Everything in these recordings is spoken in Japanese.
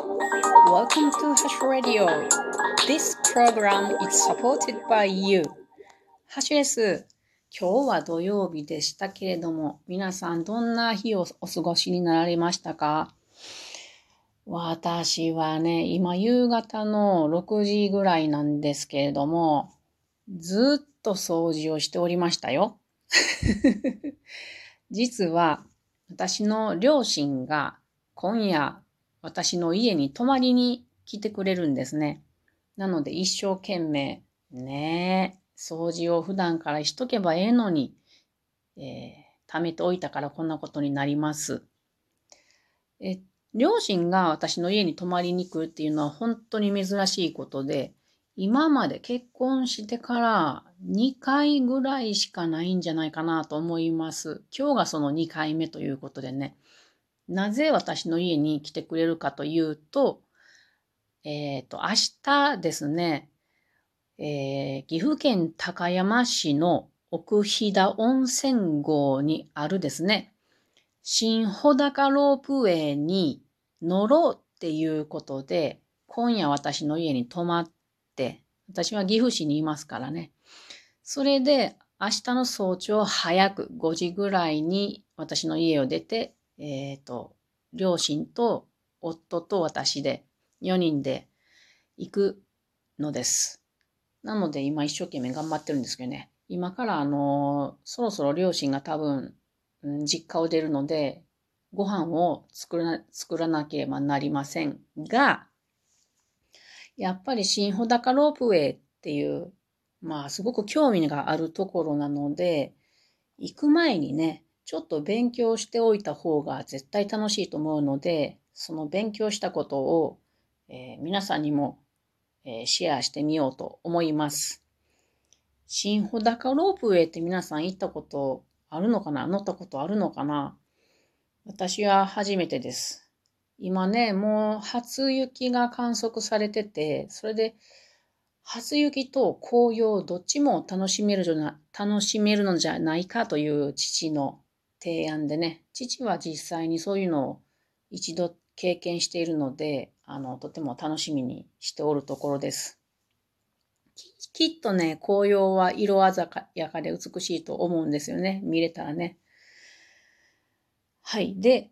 Welcome to Hash Radio. This program is supported by you. ハッシュです。今日は土曜日でしたけれども、皆さんどんな日をお過ごしになられましたか？私はね、今夕方の6時ぐらいなんですけれども、ずっと掃除をしておりましたよ。実は私の両親が今夜私の家に泊まりに来てくれるんですね。なので一生懸命ねえ掃除を普段からしとけばええのに、えー、貯めておいたからこんなことになります。え両親が私の家に泊まりに来るっていうのは本当に珍しいことで、今まで結婚してから2回ぐらいしかないんじゃないかなと思います。今日がその2回目ということでね。なぜ私の家に来てくれるかというと、えっ、ー、と、明日ですね、えー、岐阜県高山市の奥飛騨温泉郷にあるですね、新穂高ロープウェイに乗ろうっていうことで、今夜私の家に泊まって、私は岐阜市にいますからね。それで明日の早朝早く5時ぐらいに私の家を出て、えっ、ー、と、両親と夫と私で4人で行くのです。なので今一生懸命頑張ってるんですけどね。今からあの、そろそろ両親が多分、実家を出るので、ご飯を作ら作らなければなりませんが、やっぱり新穂高ロープウェイっていう、まあすごく興味があるところなので、行く前にね、ちょっと勉強しておいた方が絶対楽しいと思うので、その勉強したことを、えー、皆さんにも、えー、シェアしてみようと思います。新穂高ロープウェイって皆さん行ったことあるのかな？乗ったことあるのかな？私は初めてです。今ね、もう初雪が観測されてて、それで初雪と紅葉どっちも楽しめるじゃな楽しめるのじゃないかという父の提案でね、父は実際にそういうのを一度経験しているので、あの、とても楽しみにしておるところです。きっとね、紅葉は色鮮やかで美しいと思うんですよね。見れたらね。はい。で、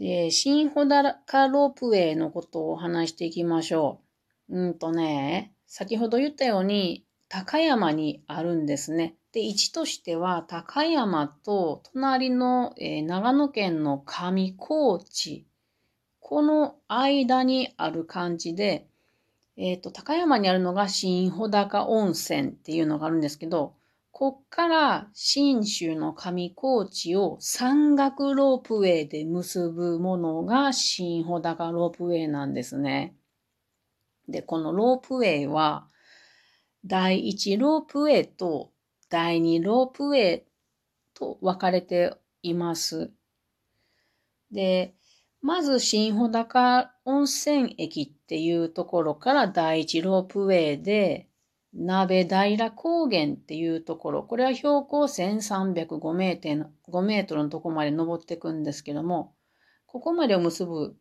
えー、新穂高ロープウェイのことをお話していきましょう。うんとね、先ほど言ったように、高山にあるんですね。で、位置としては、高山と隣の、えー、長野県の上高地、この間にある感じで、えっ、ー、と、高山にあるのが新穂高温泉っていうのがあるんですけど、こっから新州の上高地を山岳ロープウェイで結ぶものが新穂高ロープウェイなんですね。で、このロープウェイは第1ロープウェイと第2ロープウェイと分かれています。で、まず新穂高温泉駅っていうところから第1ロープウェイで鍋平高原っていうところ、これは標高1305メートル ,5 メートルのとこまで登っていくんですけども、ここまでを結ぶ、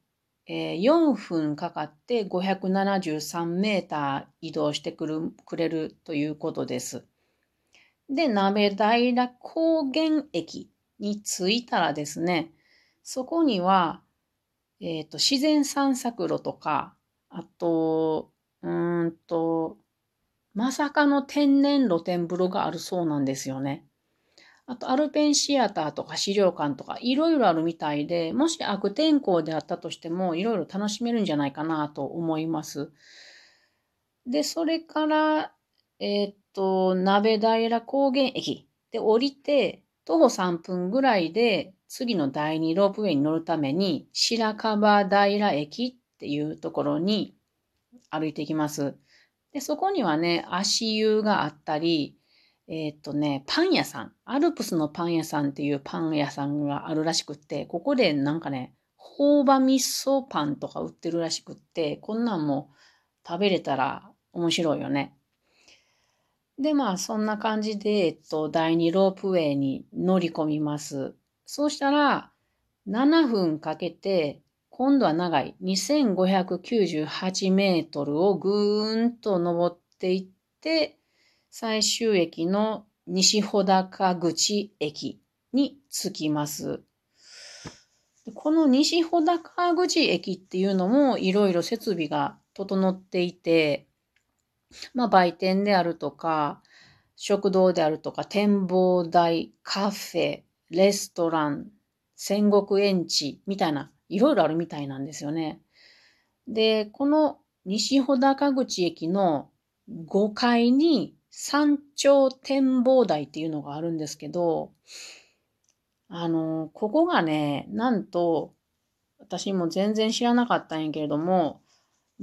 えー、4分かかって573メーター移動してくるくれるということです。で、鍋平高原駅に着いたらですね、そこには、えっ、ー、と、自然散策路とか、あと、うんと、まさかの天然露天風呂があるそうなんですよね。あと、アルペンシアターとか資料館とかいろいろあるみたいで、もし悪天候であったとしてもいろいろ楽しめるんじゃないかなと思います。で、それから、えー、と、鍋平高原駅で降りて、徒歩3分ぐらいで次の第2ロープウェイに乗るために白樺平駅っていうところに歩いていきます。で、そこにはね、足湯があったり、えー、っとね、パン屋さん、アルプスのパン屋さんっていうパン屋さんがあるらしくって、ここでなんかね、朴葉味噌パンとか売ってるらしくって、こんなんも食べれたら面白いよね。で、まあ、そんな感じで、えっと、第2ロープウェイに乗り込みます。そうしたら、7分かけて、今度は長い2598メートルをぐーんと登っていって、最終駅の西穂高口駅に着きます。この西穂高口駅っていうのもいろいろ設備が整っていて、まあ売店であるとか、食堂であるとか、展望台、カフェ、レストラン、戦国園地みたいな、いろいろあるみたいなんですよね。で、この西穂高口駅の5階に山頂展望台っていうのがあるんですけど、あの、ここがね、なんと、私も全然知らなかったんやけれども、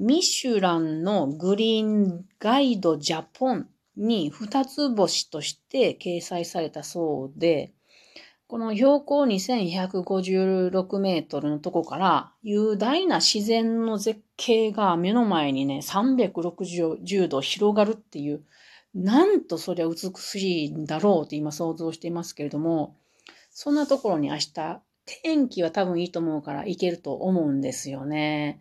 ミシュランのグリーンガイドジャポンに二つ星として掲載されたそうで、この標高2156メートルのとこから雄大な自然の絶景が目の前にね、360度広がるっていう、なんとそりゃ美しいんだろうって今想像していますけれども、そんなところに明日、天気は多分いいと思うから行けると思うんですよね。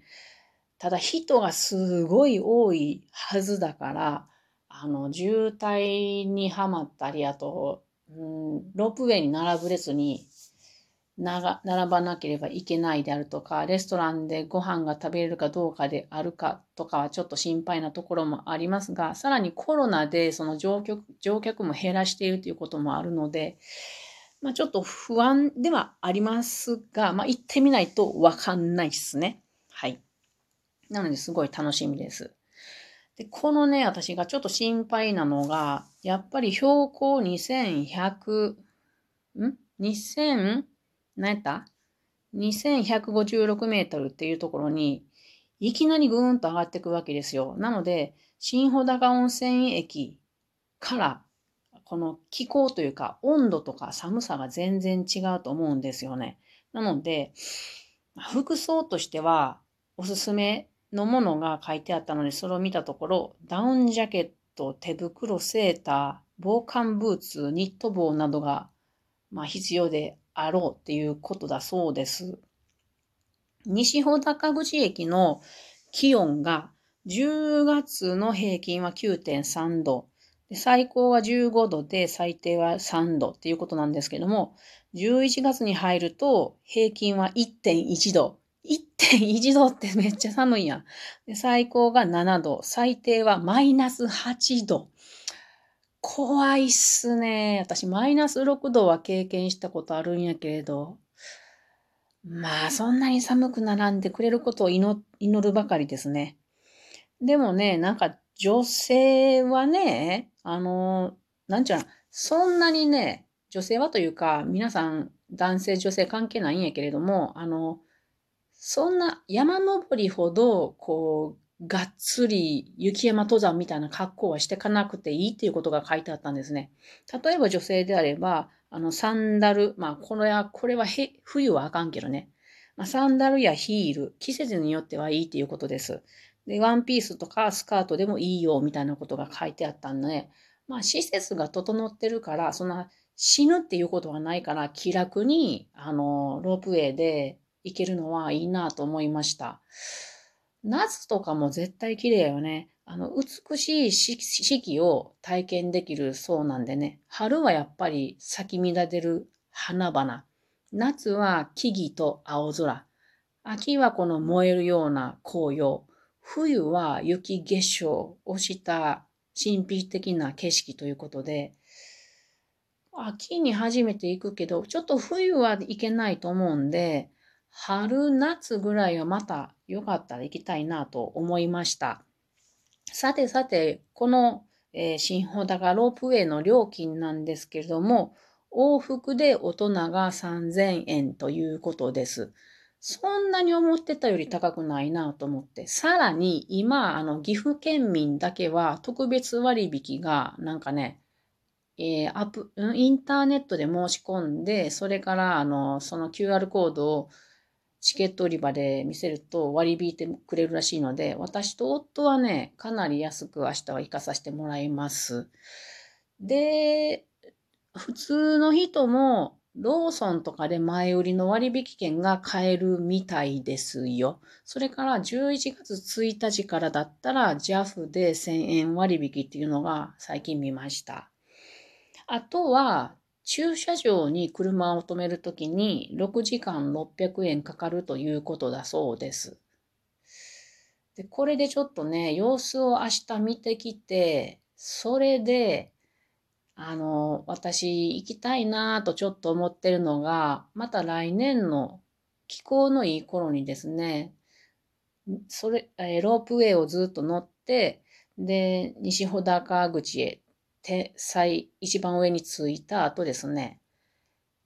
ただ人がすごい多いはずだから、あの、渋滞にはまったり、あと、うん、ロープウェイに並ぶ列に並ばなければいけないであるとか、レストランでご飯が食べれるかどうかであるかとかはちょっと心配なところもありますが、さらにコロナでその乗客乗客も減らしているということもあるので、まあちょっと不安ではありますが、まあ行ってみないとわかんないですね。なのですごい楽しみです。で、このね、私がちょっと心配なのが、やっぱり標高2100、ん ?2000? 何やった ?2156 メートルっていうところに、いきなりぐーんと上がっていくわけですよ。なので、新穂高温泉駅から、この気候というか、温度とか寒さが全然違うと思うんですよね。なので、服装としては、おすすめのものが書いてあったので、それを見たところ、ダウンジャケット、手袋、セーター、防寒ブーツ、ニット帽などが、まあ、必要であろうっていうことだそうです。西穂高口駅の気温が10月の平均は9.3度。最高は15度で最低は3度っていうことなんですけども、11月に入ると平均は1.1度。1.1度ってめっちゃ寒いやん。最高が7度、最低はマイナス8度。怖いっすね。私マイナス6度は経験したことあるんやけれど。まあそんなに寒くならんでくれることを祈祈るばかりですね。でもね、なんか女性はね、あの、なんちゅうの、そんなにね、女性はというか、皆さん男性女性関係ないんやけれども、あの、そんな山登りほど、こう、がっつり雪山登山みたいな格好はしてかなくていいっていうことが書いてあったんですね。例えば女性であれば、あの、サンダル、まあ、これは、これはへ冬はあかんけどね。まあ、サンダルやヒール、季節によってはいいっていうことです。で、ワンピースとかスカートでもいいよみたいなことが書いてあったんで、まあ、施設が整ってるから、そんな死ぬっていうことはないから、気楽に、あの、ロープウェイで行けるのはいいなと思いました。夏とかも絶対綺麗よね。あの、美しい四四季を体験できるそうなんでね。春はやっぱり咲き乱れる花々。夏は木々と青空。秋はこの燃えるような紅葉。冬は雪化粧をした神秘的な景色ということで、秋に初めて行くけど、ちょっと冬は行けないと思うんで、春、夏ぐらいはまたよかったら行きたいなと思いました。さてさて、この、えー、新穂高ロープウェイの料金なんですけれども、往復で大人が3000円ということです。そんなに思ってたより高くないなと思って。さらに今、あの、岐阜県民だけは特別割引がなんかね、えー、アップ、インターネットで申し込んで、それから、あの、その QR コードをチケット売り場で見せると割り引いてくれるらしいので、私と夫はね、かなり安く明日は行かさせてもらいます。で、普通の人もローソンとかで前売りの割引券が買えるみたいですよ。それから11月1日からだったら JAF で1000円割引っていうのが最近見ました。あとは駐車場に車を止めるときに6時間600円かかるということだそうです。で、これでちょっとね、様子を明日見てきて、それであの、私行きたいなぁとちょっと思ってるのが、また来年の気候のいい頃にですね、それ、ロープウェイをずっと乗って、で、西穂高口へ、手、最、一番上に着いた後ですね、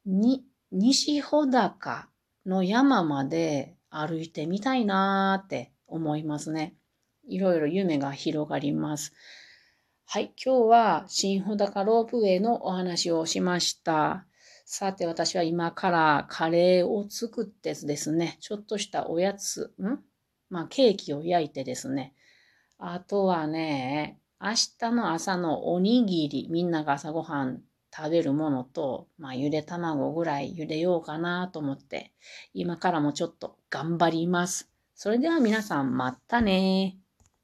に、西穂高の山まで歩いてみたいなーって思いますね。いろいろ夢が広がります。はい、今日は新穂高ロープウェイのお話をしました。さて私は今からカレーを作ってですね、ちょっとしたおやつ、ん？まあケーキを焼いてですね、あとはね、明日の朝のおにぎり、みんなが朝ごはん食べるものと、まあゆで卵ぐらい茹でようかなと思って、今からもちょっと頑張ります。それでは皆さんまたね